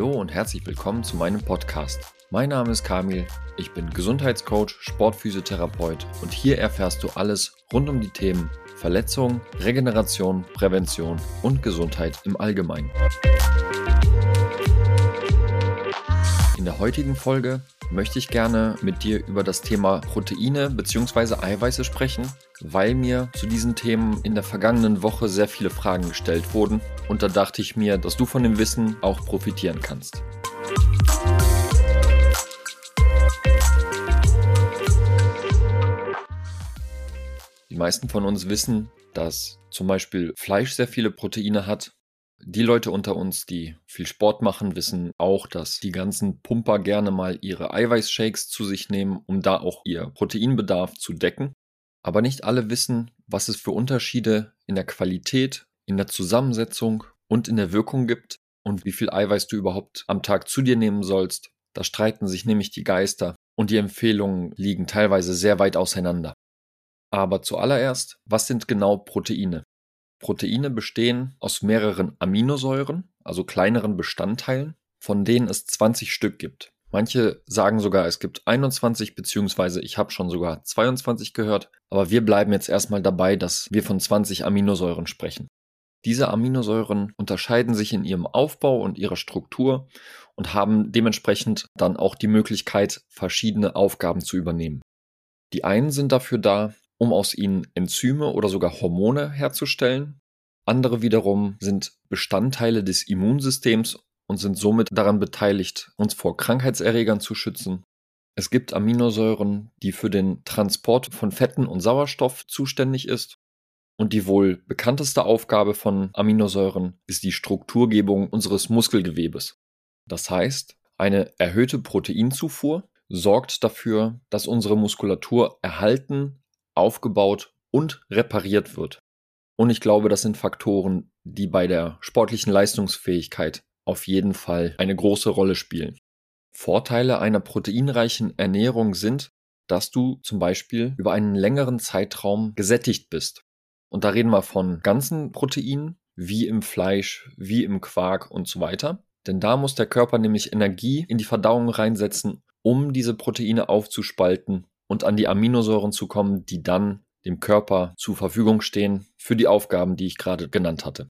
Hallo und herzlich willkommen zu meinem Podcast. Mein Name ist Kamil, ich bin Gesundheitscoach, Sportphysiotherapeut und hier erfährst du alles rund um die Themen Verletzung, Regeneration, Prävention und Gesundheit im Allgemeinen. Der heutigen Folge möchte ich gerne mit dir über das Thema Proteine bzw. Eiweiße sprechen, weil mir zu diesen Themen in der vergangenen Woche sehr viele Fragen gestellt wurden und da dachte ich mir, dass du von dem Wissen auch profitieren kannst. Die meisten von uns wissen, dass zum Beispiel Fleisch sehr viele Proteine hat die Leute unter uns, die viel Sport machen, wissen auch, dass die ganzen Pumper gerne mal ihre Eiweißshakes zu sich nehmen, um da auch ihr Proteinbedarf zu decken. Aber nicht alle wissen, was es für Unterschiede in der Qualität, in der Zusammensetzung und in der Wirkung gibt und wie viel Eiweiß du überhaupt am Tag zu dir nehmen sollst. Da streiten sich nämlich die Geister und die Empfehlungen liegen teilweise sehr weit auseinander. Aber zuallererst, was sind genau Proteine? Proteine bestehen aus mehreren Aminosäuren, also kleineren Bestandteilen, von denen es 20 Stück gibt. Manche sagen sogar, es gibt 21, beziehungsweise ich habe schon sogar 22 gehört, aber wir bleiben jetzt erstmal dabei, dass wir von 20 Aminosäuren sprechen. Diese Aminosäuren unterscheiden sich in ihrem Aufbau und ihrer Struktur und haben dementsprechend dann auch die Möglichkeit, verschiedene Aufgaben zu übernehmen. Die einen sind dafür da, um aus ihnen Enzyme oder sogar Hormone herzustellen. Andere wiederum sind Bestandteile des Immunsystems und sind somit daran beteiligt, uns vor Krankheitserregern zu schützen. Es gibt Aminosäuren, die für den Transport von Fetten und Sauerstoff zuständig ist. Und die wohl bekannteste Aufgabe von Aminosäuren ist die Strukturgebung unseres Muskelgewebes. Das heißt, eine erhöhte Proteinzufuhr sorgt dafür, dass unsere Muskulatur erhalten, aufgebaut und repariert wird. Und ich glaube, das sind Faktoren, die bei der sportlichen Leistungsfähigkeit auf jeden Fall eine große Rolle spielen. Vorteile einer proteinreichen Ernährung sind, dass du zum Beispiel über einen längeren Zeitraum gesättigt bist. Und da reden wir von ganzen Proteinen, wie im Fleisch, wie im Quark und so weiter. Denn da muss der Körper nämlich Energie in die Verdauung reinsetzen, um diese Proteine aufzuspalten und an die Aminosäuren zu kommen, die dann dem Körper zur Verfügung stehen für die Aufgaben, die ich gerade genannt hatte.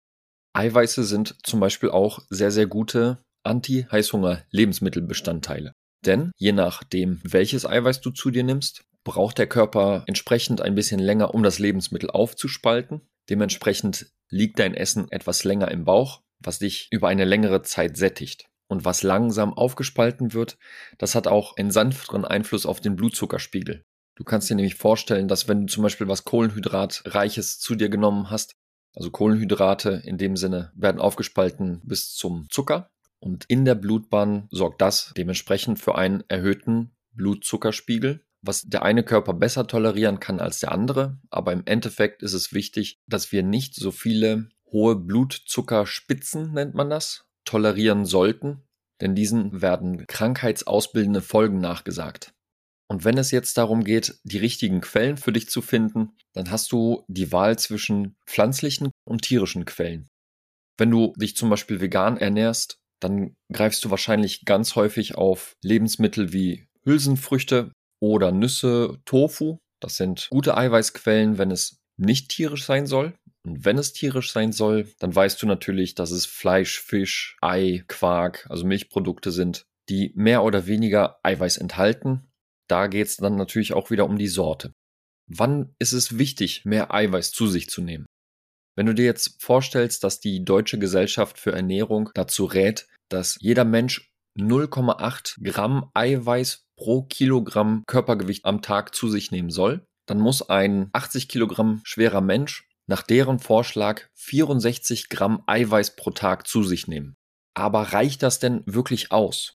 Eiweiße sind zum Beispiel auch sehr, sehr gute Anti-Heißhunger-Lebensmittelbestandteile. Denn je nachdem, welches Eiweiß du zu dir nimmst, braucht der Körper entsprechend ein bisschen länger, um das Lebensmittel aufzuspalten. Dementsprechend liegt dein Essen etwas länger im Bauch, was dich über eine längere Zeit sättigt und was langsam aufgespalten wird, das hat auch einen sanfteren Einfluss auf den Blutzuckerspiegel. Du kannst dir nämlich vorstellen, dass wenn du zum Beispiel was Kohlenhydratreiches zu dir genommen hast, also Kohlenhydrate in dem Sinne werden aufgespalten bis zum Zucker und in der Blutbahn sorgt das dementsprechend für einen erhöhten Blutzuckerspiegel, was der eine Körper besser tolerieren kann als der andere. Aber im Endeffekt ist es wichtig, dass wir nicht so viele hohe Blutzuckerspitzen, nennt man das, tolerieren sollten, denn diesen werden krankheitsausbildende Folgen nachgesagt. Und wenn es jetzt darum geht, die richtigen Quellen für dich zu finden, dann hast du die Wahl zwischen pflanzlichen und tierischen Quellen. Wenn du dich zum Beispiel vegan ernährst, dann greifst du wahrscheinlich ganz häufig auf Lebensmittel wie Hülsenfrüchte oder Nüsse, Tofu. Das sind gute Eiweißquellen, wenn es nicht tierisch sein soll. Und wenn es tierisch sein soll, dann weißt du natürlich, dass es Fleisch, Fisch, Ei, Quark, also Milchprodukte sind, die mehr oder weniger Eiweiß enthalten. Da geht es dann natürlich auch wieder um die Sorte. Wann ist es wichtig, mehr Eiweiß zu sich zu nehmen? Wenn du dir jetzt vorstellst, dass die Deutsche Gesellschaft für Ernährung dazu rät, dass jeder Mensch 0,8 Gramm Eiweiß pro Kilogramm Körpergewicht am Tag zu sich nehmen soll, dann muss ein 80 Kilogramm schwerer Mensch nach deren Vorschlag 64 Gramm Eiweiß pro Tag zu sich nehmen. Aber reicht das denn wirklich aus?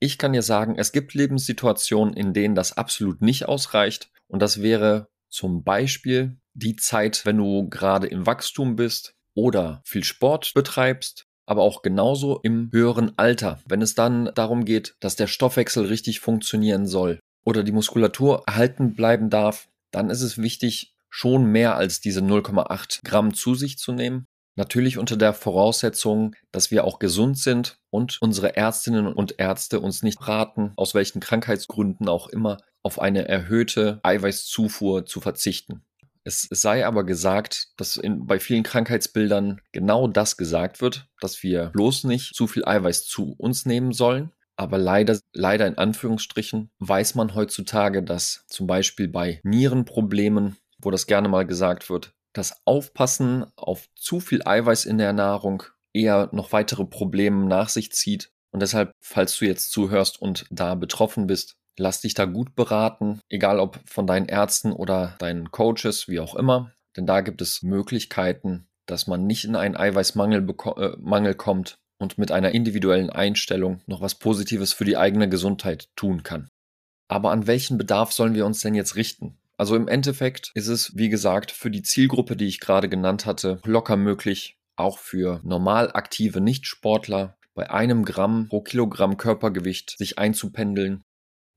Ich kann dir sagen, es gibt Lebenssituationen, in denen das absolut nicht ausreicht. Und das wäre zum Beispiel die Zeit, wenn du gerade im Wachstum bist oder viel Sport betreibst, aber auch genauso im höheren Alter, wenn es dann darum geht, dass der Stoffwechsel richtig funktionieren soll oder die Muskulatur erhalten bleiben darf, dann ist es wichtig, schon mehr als diese 0,8 Gramm zu sich zu nehmen. Natürlich unter der Voraussetzung, dass wir auch gesund sind und unsere Ärztinnen und Ärzte uns nicht raten, aus welchen Krankheitsgründen auch immer, auf eine erhöhte Eiweißzufuhr zu verzichten. Es sei aber gesagt, dass in, bei vielen Krankheitsbildern genau das gesagt wird, dass wir bloß nicht zu viel Eiweiß zu uns nehmen sollen. Aber leider, leider in Anführungsstrichen, weiß man heutzutage, dass zum Beispiel bei Nierenproblemen, wo das gerne mal gesagt wird, das Aufpassen auf zu viel Eiweiß in der Nahrung eher noch weitere Probleme nach sich zieht. Und deshalb, falls du jetzt zuhörst und da betroffen bist, Lass dich da gut beraten, egal ob von deinen Ärzten oder deinen Coaches, wie auch immer. Denn da gibt es Möglichkeiten, dass man nicht in einen Eiweißmangel äh, Mangel kommt und mit einer individuellen Einstellung noch was Positives für die eigene Gesundheit tun kann. Aber an welchen Bedarf sollen wir uns denn jetzt richten? Also im Endeffekt ist es, wie gesagt, für die Zielgruppe, die ich gerade genannt hatte, locker möglich, auch für normal aktive Nichtsportler bei einem Gramm pro Kilogramm Körpergewicht sich einzupendeln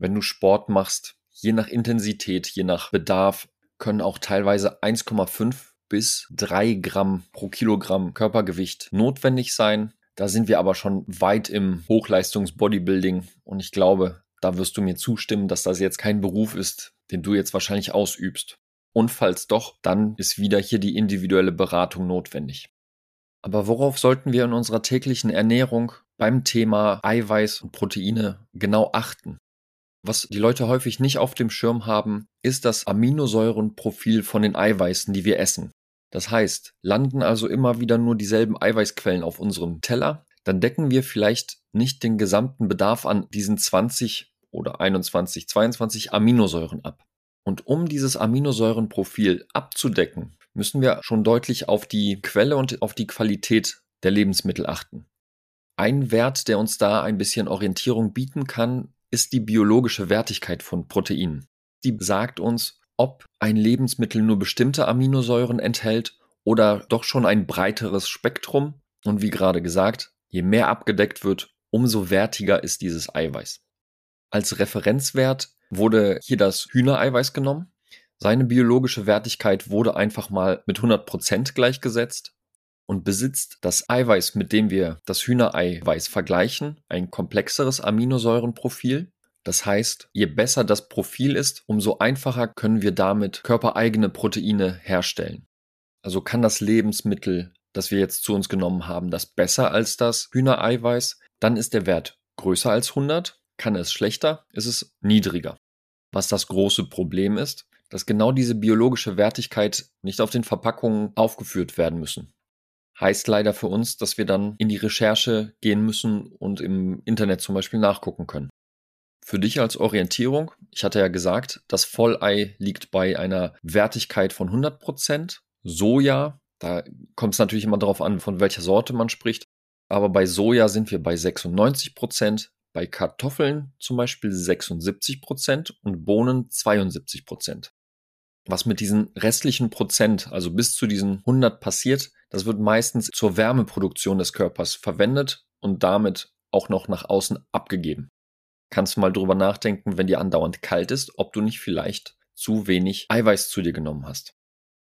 wenn du Sport machst, je nach Intensität, je nach Bedarf, können auch teilweise 1,5 bis 3 Gramm pro Kilogramm Körpergewicht notwendig sein. Da sind wir aber schon weit im Hochleistungs-Bodybuilding und ich glaube, da wirst du mir zustimmen, dass das jetzt kein Beruf ist, den du jetzt wahrscheinlich ausübst. Und falls doch, dann ist wieder hier die individuelle Beratung notwendig. Aber worauf sollten wir in unserer täglichen Ernährung beim Thema Eiweiß und Proteine genau achten? Was die Leute häufig nicht auf dem Schirm haben, ist das Aminosäurenprofil von den Eiweißen, die wir essen. Das heißt, landen also immer wieder nur dieselben Eiweißquellen auf unserem Teller, dann decken wir vielleicht nicht den gesamten Bedarf an diesen 20 oder 21, 22 Aminosäuren ab. Und um dieses Aminosäurenprofil abzudecken, müssen wir schon deutlich auf die Quelle und auf die Qualität der Lebensmittel achten. Ein Wert, der uns da ein bisschen Orientierung bieten kann, ist die biologische Wertigkeit von Proteinen. Die sagt uns, ob ein Lebensmittel nur bestimmte Aminosäuren enthält oder doch schon ein breiteres Spektrum. Und wie gerade gesagt, je mehr abgedeckt wird, umso wertiger ist dieses Eiweiß. Als Referenzwert wurde hier das Hühnereiweiß genommen. Seine biologische Wertigkeit wurde einfach mal mit 100% gleichgesetzt und besitzt das Eiweiß, mit dem wir das Hühnereiweiß vergleichen, ein komplexeres Aminosäurenprofil. Das heißt, je besser das Profil ist, umso einfacher können wir damit körpereigene Proteine herstellen. Also kann das Lebensmittel, das wir jetzt zu uns genommen haben, das besser als das Hühnereiweiß, dann ist der Wert größer als 100. Kann es schlechter, ist es niedriger. Was das große Problem ist, dass genau diese biologische Wertigkeit nicht auf den Verpackungen aufgeführt werden müssen. Heißt leider für uns, dass wir dann in die Recherche gehen müssen und im Internet zum Beispiel nachgucken können. Für dich als Orientierung, ich hatte ja gesagt, das Vollei liegt bei einer Wertigkeit von 100%. Soja, da kommt es natürlich immer darauf an, von welcher Sorte man spricht. Aber bei Soja sind wir bei 96%, bei Kartoffeln zum Beispiel 76% und Bohnen 72%. Was mit diesen restlichen Prozent, also bis zu diesen 100 passiert, das wird meistens zur Wärmeproduktion des Körpers verwendet und damit auch noch nach außen abgegeben. Kannst du mal drüber nachdenken, wenn dir andauernd kalt ist, ob du nicht vielleicht zu wenig Eiweiß zu dir genommen hast.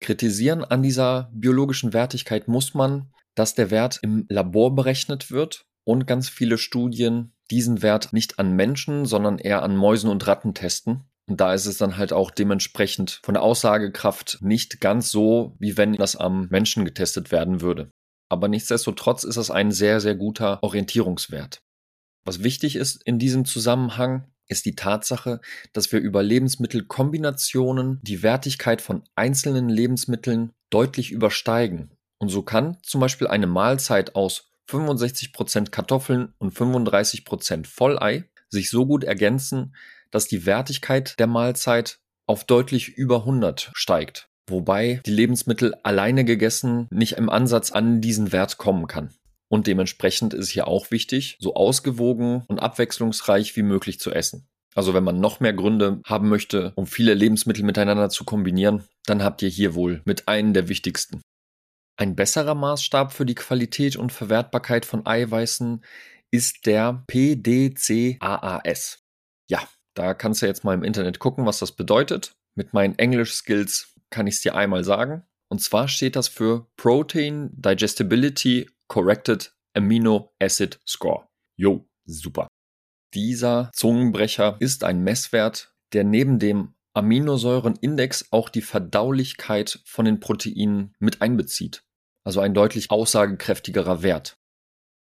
Kritisieren an dieser biologischen Wertigkeit muss man, dass der Wert im Labor berechnet wird und ganz viele Studien diesen Wert nicht an Menschen, sondern eher an Mäusen und Ratten testen und da ist es dann halt auch dementsprechend von der Aussagekraft nicht ganz so, wie wenn das am Menschen getestet werden würde. Aber nichtsdestotrotz ist es ein sehr, sehr guter Orientierungswert. Was wichtig ist in diesem Zusammenhang, ist die Tatsache, dass wir über Lebensmittelkombinationen die Wertigkeit von einzelnen Lebensmitteln deutlich übersteigen. Und so kann zum Beispiel eine Mahlzeit aus 65% Kartoffeln und 35% Vollei sich so gut ergänzen, dass die Wertigkeit der Mahlzeit auf deutlich über 100 steigt, wobei die Lebensmittel alleine gegessen nicht im Ansatz an diesen Wert kommen kann. Und dementsprechend ist hier auch wichtig, so ausgewogen und abwechslungsreich wie möglich zu essen. Also wenn man noch mehr Gründe haben möchte, um viele Lebensmittel miteinander zu kombinieren, dann habt ihr hier wohl mit einen der wichtigsten. Ein besserer Maßstab für die Qualität und Verwertbarkeit von Eiweißen ist der PDCAAS. Ja, da kannst du jetzt mal im Internet gucken, was das bedeutet. Mit meinen Englisch-Skills kann ich es dir einmal sagen. Und zwar steht das für Protein Digestibility Corrected Amino Acid Score. Jo, super. Dieser Zungenbrecher ist ein Messwert, der neben dem Aminosäurenindex auch die Verdaulichkeit von den Proteinen mit einbezieht. Also ein deutlich aussagekräftigerer Wert.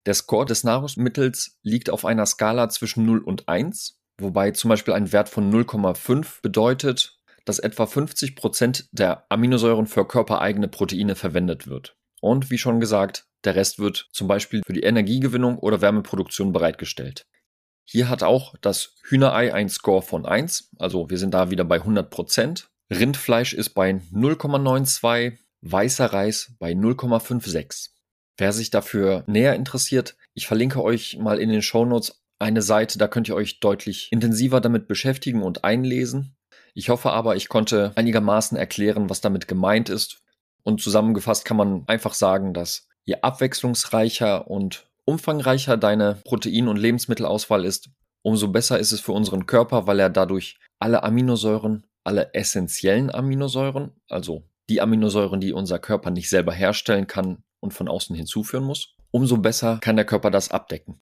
Der Score des Nahrungsmittels liegt auf einer Skala zwischen 0 und 1, wobei zum Beispiel ein Wert von 0,5 bedeutet, dass etwa 50 Prozent der Aminosäuren für körpereigene Proteine verwendet wird. Und wie schon gesagt, der Rest wird zum Beispiel für die Energiegewinnung oder Wärmeproduktion bereitgestellt. Hier hat auch das Hühnerei ein Score von 1, also wir sind da wieder bei 100%. Rindfleisch ist bei 0,92, weißer Reis bei 0,56. Wer sich dafür näher interessiert, ich verlinke euch mal in den Shownotes eine Seite, da könnt ihr euch deutlich intensiver damit beschäftigen und einlesen. Ich hoffe aber, ich konnte einigermaßen erklären, was damit gemeint ist. Und zusammengefasst kann man einfach sagen, dass je abwechslungsreicher und umfangreicher deine Protein- und Lebensmittelauswahl ist, umso besser ist es für unseren Körper, weil er dadurch alle Aminosäuren, alle essentiellen Aminosäuren, also die Aminosäuren, die unser Körper nicht selber herstellen kann, und von außen hinzuführen muss, umso besser kann der Körper das abdecken.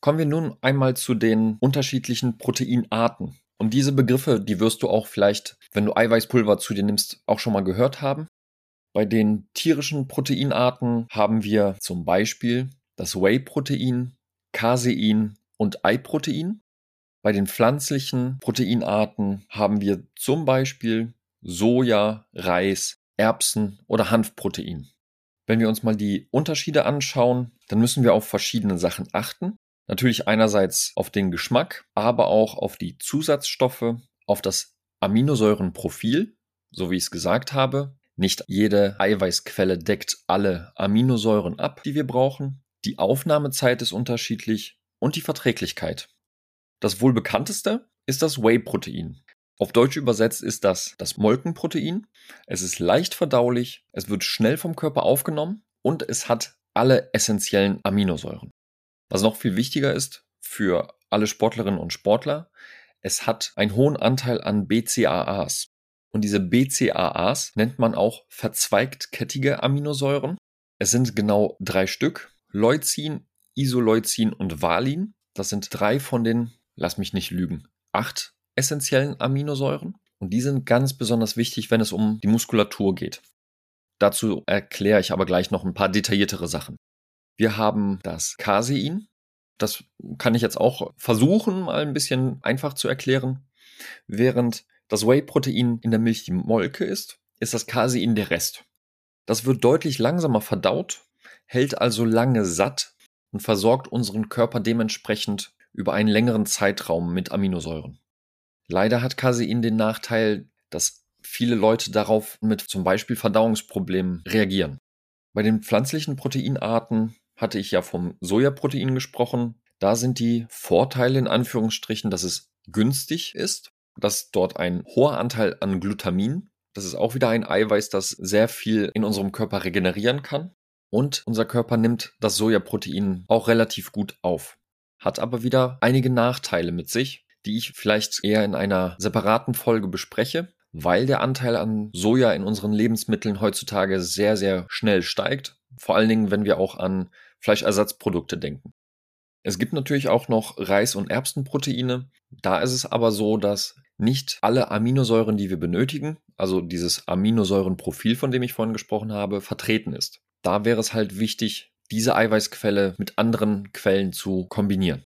Kommen wir nun einmal zu den unterschiedlichen Proteinarten. Und diese Begriffe, die wirst du auch vielleicht, wenn du Eiweißpulver zu dir nimmst, auch schon mal gehört haben. Bei den tierischen Proteinarten haben wir zum Beispiel das Whey-Protein, Casein und Ei-Protein. Bei den pflanzlichen Proteinarten haben wir zum Beispiel Soja, Reis, Erbsen oder Hanfprotein. Wenn wir uns mal die Unterschiede anschauen, dann müssen wir auf verschiedene Sachen achten. Natürlich einerseits auf den Geschmack, aber auch auf die Zusatzstoffe, auf das Aminosäurenprofil, so wie ich es gesagt habe. Nicht jede Eiweißquelle deckt alle Aminosäuren ab, die wir brauchen. Die Aufnahmezeit ist unterschiedlich und die Verträglichkeit. Das wohl bekannteste ist das Whey-Protein. Auf Deutsch übersetzt ist das das Molkenprotein. Es ist leicht verdaulich, es wird schnell vom Körper aufgenommen und es hat alle essentiellen Aminosäuren. Was noch viel wichtiger ist für alle Sportlerinnen und Sportler, es hat einen hohen Anteil an BCAAs. Und diese BCAAs nennt man auch verzweigtkettige Aminosäuren. Es sind genau drei Stück. Leucin, Isoleucin und Valin. Das sind drei von den, lass mich nicht lügen, acht essentiellen Aminosäuren und die sind ganz besonders wichtig, wenn es um die Muskulatur geht. Dazu erkläre ich aber gleich noch ein paar detailliertere Sachen. Wir haben das Casein. Das kann ich jetzt auch versuchen, mal ein bisschen einfach zu erklären. Während das Whey-Protein in der Milch die Molke ist, ist das Casein der Rest. Das wird deutlich langsamer verdaut, hält also lange satt und versorgt unseren Körper dementsprechend über einen längeren Zeitraum mit Aminosäuren. Leider hat Casein den Nachteil, dass viele Leute darauf mit zum Beispiel Verdauungsproblemen reagieren. Bei den pflanzlichen Proteinarten hatte ich ja vom Sojaprotein gesprochen. Da sind die Vorteile in Anführungsstrichen, dass es günstig ist, dass dort ein hoher Anteil an Glutamin, das ist auch wieder ein Eiweiß, das sehr viel in unserem Körper regenerieren kann. Und unser Körper nimmt das Sojaprotein auch relativ gut auf. Hat aber wieder einige Nachteile mit sich, die ich vielleicht eher in einer separaten Folge bespreche, weil der Anteil an Soja in unseren Lebensmitteln heutzutage sehr, sehr schnell steigt. Vor allen Dingen, wenn wir auch an Fleischersatzprodukte denken. Es gibt natürlich auch noch Reis- und Erbsenproteine. Da ist es aber so, dass nicht alle Aminosäuren, die wir benötigen, also dieses Aminosäurenprofil, von dem ich vorhin gesprochen habe, vertreten ist. Da wäre es halt wichtig, diese Eiweißquelle mit anderen Quellen zu kombinieren.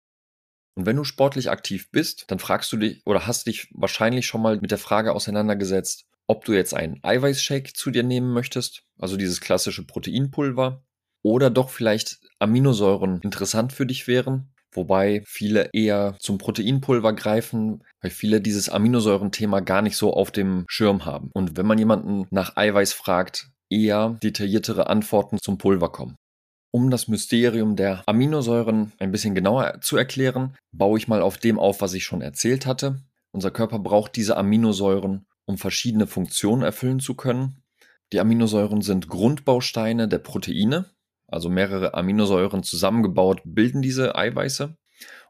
Und wenn du sportlich aktiv bist, dann fragst du dich oder hast dich wahrscheinlich schon mal mit der Frage auseinandergesetzt, ob du jetzt einen Eiweißshake zu dir nehmen möchtest, also dieses klassische Proteinpulver, oder doch vielleicht Aminosäuren interessant für dich wären, wobei viele eher zum Proteinpulver greifen, weil viele dieses Aminosäurenthema gar nicht so auf dem Schirm haben. Und wenn man jemanden nach Eiweiß fragt, eher detailliertere Antworten zum Pulver kommen. Um das Mysterium der Aminosäuren ein bisschen genauer zu erklären, baue ich mal auf dem auf, was ich schon erzählt hatte. Unser Körper braucht diese Aminosäuren, um verschiedene Funktionen erfüllen zu können. Die Aminosäuren sind Grundbausteine der Proteine, also mehrere Aminosäuren zusammengebaut bilden diese Eiweiße.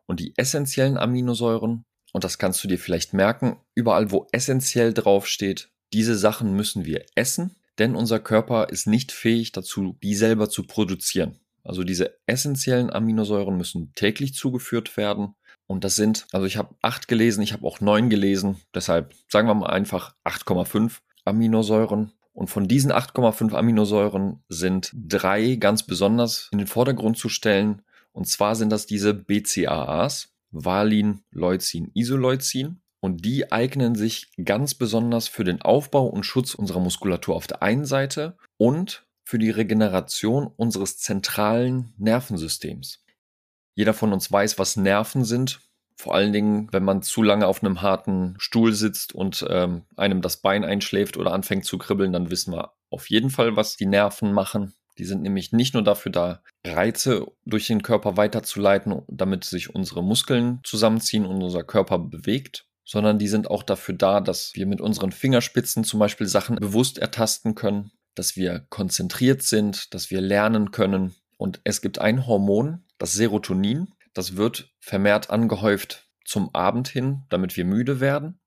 Und die essentiellen Aminosäuren, und das kannst du dir vielleicht merken, überall wo essentiell draufsteht, diese Sachen müssen wir essen, denn unser Körper ist nicht fähig dazu, die selber zu produzieren. Also diese essentiellen Aminosäuren müssen täglich zugeführt werden. Und das sind, also ich habe acht gelesen, ich habe auch neun gelesen. Deshalb sagen wir mal einfach 8,5 Aminosäuren. Und von diesen 8,5 Aminosäuren sind drei ganz besonders in den Vordergrund zu stellen. Und zwar sind das diese BCAAs, Valin, Leucin, Isoleucin. Und die eignen sich ganz besonders für den Aufbau und Schutz unserer Muskulatur auf der einen Seite und für die Regeneration unseres zentralen Nervensystems. Jeder von uns weiß, was Nerven sind. Vor allen Dingen, wenn man zu lange auf einem harten Stuhl sitzt und ähm, einem das Bein einschläft oder anfängt zu kribbeln, dann wissen wir auf jeden Fall, was die Nerven machen. Die sind nämlich nicht nur dafür da, Reize durch den Körper weiterzuleiten, damit sich unsere Muskeln zusammenziehen und unser Körper bewegt, sondern die sind auch dafür da, dass wir mit unseren Fingerspitzen zum Beispiel Sachen bewusst ertasten können, dass wir konzentriert sind, dass wir lernen können. Und es gibt ein Hormon, das Serotonin, das wird vermehrt angehäuft zum Abend hin, damit wir müde werden.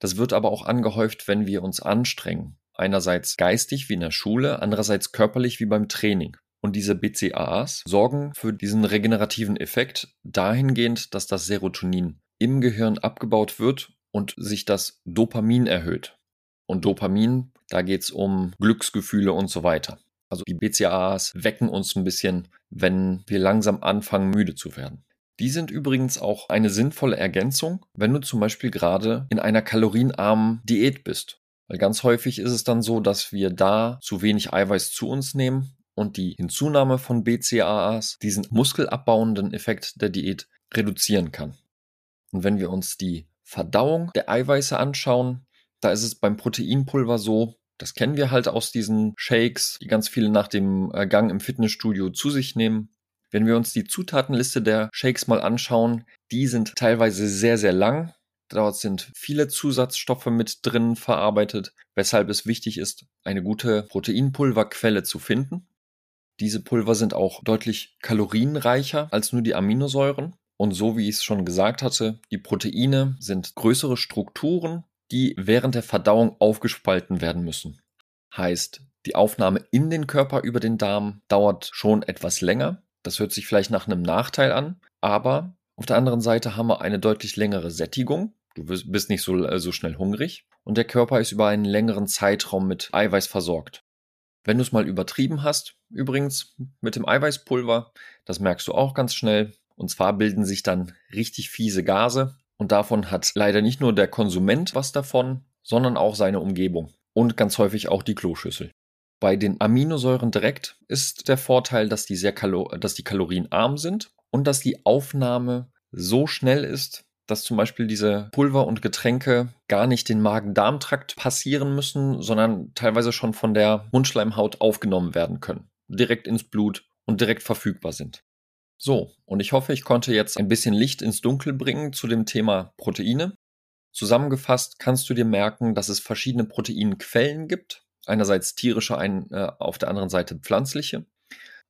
Das wird aber auch angehäuft, wenn wir uns anstrengen. Einerseits geistig wie in der Schule, andererseits körperlich wie beim Training. Und diese BCAAs sorgen für diesen regenerativen Effekt dahingehend, dass das Serotonin im Gehirn abgebaut wird und sich das Dopamin erhöht. Und Dopamin da geht es um Glücksgefühle und so weiter. Also die BCAAs wecken uns ein bisschen, wenn wir langsam anfangen, müde zu werden. Die sind übrigens auch eine sinnvolle Ergänzung, wenn du zum Beispiel gerade in einer kalorienarmen Diät bist. Weil ganz häufig ist es dann so, dass wir da zu wenig Eiweiß zu uns nehmen und die Hinzunahme von BCAAs diesen muskelabbauenden Effekt der Diät reduzieren kann. Und wenn wir uns die Verdauung der Eiweiße anschauen, da ist es beim Proteinpulver so, das kennen wir halt aus diesen Shakes, die ganz viele nach dem äh, Gang im Fitnessstudio zu sich nehmen. Wenn wir uns die Zutatenliste der Shakes mal anschauen, die sind teilweise sehr, sehr lang. Dort sind viele Zusatzstoffe mit drin verarbeitet, weshalb es wichtig ist, eine gute Proteinpulverquelle zu finden. Diese Pulver sind auch deutlich kalorienreicher als nur die Aminosäuren. Und so wie ich es schon gesagt hatte, die Proteine sind größere Strukturen, die während der Verdauung aufgespalten werden müssen. Heißt, die Aufnahme in den Körper über den Darm dauert schon etwas länger. Das hört sich vielleicht nach einem Nachteil an, aber auf der anderen Seite haben wir eine deutlich längere Sättigung. Du bist nicht so, äh, so schnell hungrig und der Körper ist über einen längeren Zeitraum mit Eiweiß versorgt. Wenn du es mal übertrieben hast, übrigens mit dem Eiweißpulver, das merkst du auch ganz schnell. Und zwar bilden sich dann richtig fiese Gase, und davon hat leider nicht nur der Konsument was davon, sondern auch seine Umgebung und ganz häufig auch die Kloschüssel. Bei den Aminosäuren direkt ist der Vorteil, dass die, sehr Kalo dass die kalorienarm sind und dass die Aufnahme so schnell ist, dass zum Beispiel diese Pulver und Getränke gar nicht den Magen-Darm-Trakt passieren müssen, sondern teilweise schon von der Mundschleimhaut aufgenommen werden können, direkt ins Blut und direkt verfügbar sind. So, und ich hoffe, ich konnte jetzt ein bisschen Licht ins Dunkel bringen zu dem Thema Proteine. Zusammengefasst kannst du dir merken, dass es verschiedene Proteinquellen gibt. Einerseits tierische, ein, äh, auf der anderen Seite pflanzliche.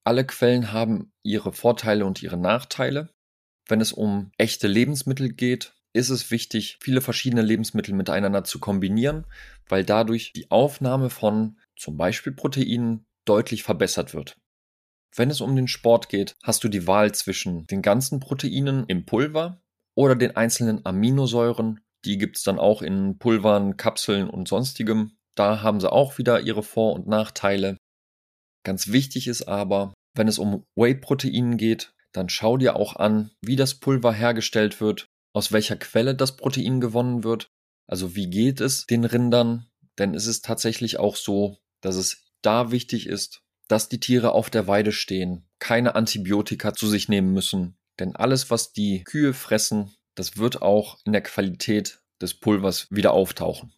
Alle Quellen haben ihre Vorteile und ihre Nachteile. Wenn es um echte Lebensmittel geht, ist es wichtig, viele verschiedene Lebensmittel miteinander zu kombinieren, weil dadurch die Aufnahme von zum Beispiel Proteinen deutlich verbessert wird. Wenn es um den Sport geht, hast du die Wahl zwischen den ganzen Proteinen im Pulver oder den einzelnen Aminosäuren. Die gibt es dann auch in Pulvern, Kapseln und sonstigem. Da haben sie auch wieder ihre Vor- und Nachteile. Ganz wichtig ist aber, wenn es um Whey-Proteinen geht, dann schau dir auch an, wie das Pulver hergestellt wird, aus welcher Quelle das Protein gewonnen wird. Also wie geht es den Rindern? Denn es ist tatsächlich auch so, dass es da wichtig ist, dass die Tiere auf der Weide stehen, keine Antibiotika zu sich nehmen müssen. Denn alles, was die Kühe fressen, das wird auch in der Qualität des Pulvers wieder auftauchen.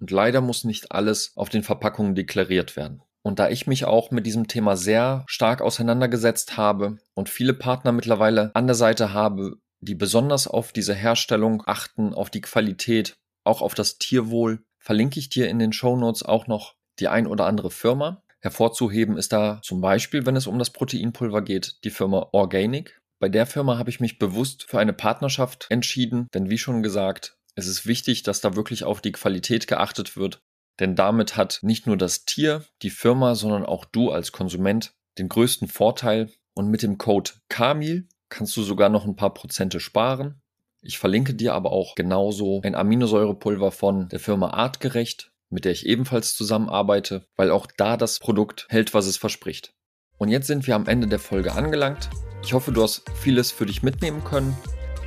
Und leider muss nicht alles auf den Verpackungen deklariert werden. Und da ich mich auch mit diesem Thema sehr stark auseinandergesetzt habe und viele Partner mittlerweile an der Seite habe, die besonders auf diese Herstellung achten, auf die Qualität, auch auf das Tierwohl, verlinke ich dir in den Show Notes auch noch die ein oder andere Firma, Hervorzuheben ist da zum Beispiel, wenn es um das Proteinpulver geht, die Firma Organic. Bei der Firma habe ich mich bewusst für eine Partnerschaft entschieden, denn wie schon gesagt, es ist wichtig, dass da wirklich auf die Qualität geachtet wird. Denn damit hat nicht nur das Tier, die Firma, sondern auch du als Konsument den größten Vorteil. Und mit dem Code KAMIL kannst du sogar noch ein paar Prozente sparen. Ich verlinke dir aber auch genauso ein Aminosäurepulver von der Firma Artgerecht, mit der ich ebenfalls zusammenarbeite, weil auch da das Produkt hält, was es verspricht. Und jetzt sind wir am Ende der Folge angelangt. Ich hoffe, du hast vieles für dich mitnehmen können.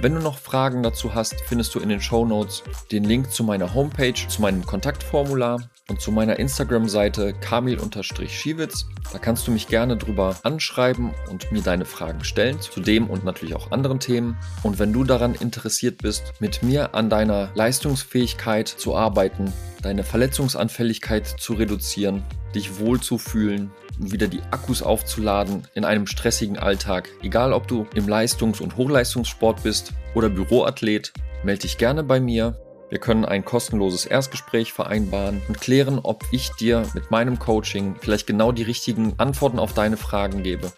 Wenn du noch Fragen dazu hast, findest du in den Show Notes den Link zu meiner Homepage, zu meinem Kontaktformular und zu meiner Instagram-Seite kamil-schiewitz. Da kannst du mich gerne drüber anschreiben und mir deine Fragen stellen zu dem und natürlich auch anderen Themen. Und wenn du daran interessiert bist, mit mir an deiner Leistungsfähigkeit zu arbeiten, deine Verletzungsanfälligkeit zu reduzieren, dich wohlzufühlen, wieder die Akkus aufzuladen in einem stressigen Alltag. Egal ob du im Leistungs- und Hochleistungssport bist oder Büroathlet, melde dich gerne bei mir. Wir können ein kostenloses Erstgespräch vereinbaren und klären, ob ich dir mit meinem Coaching vielleicht genau die richtigen Antworten auf deine Fragen gebe.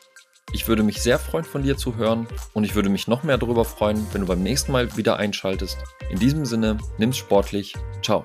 Ich würde mich sehr freuen, von dir zu hören und ich würde mich noch mehr darüber freuen, wenn du beim nächsten Mal wieder einschaltest. In diesem Sinne, nimm's sportlich. Ciao.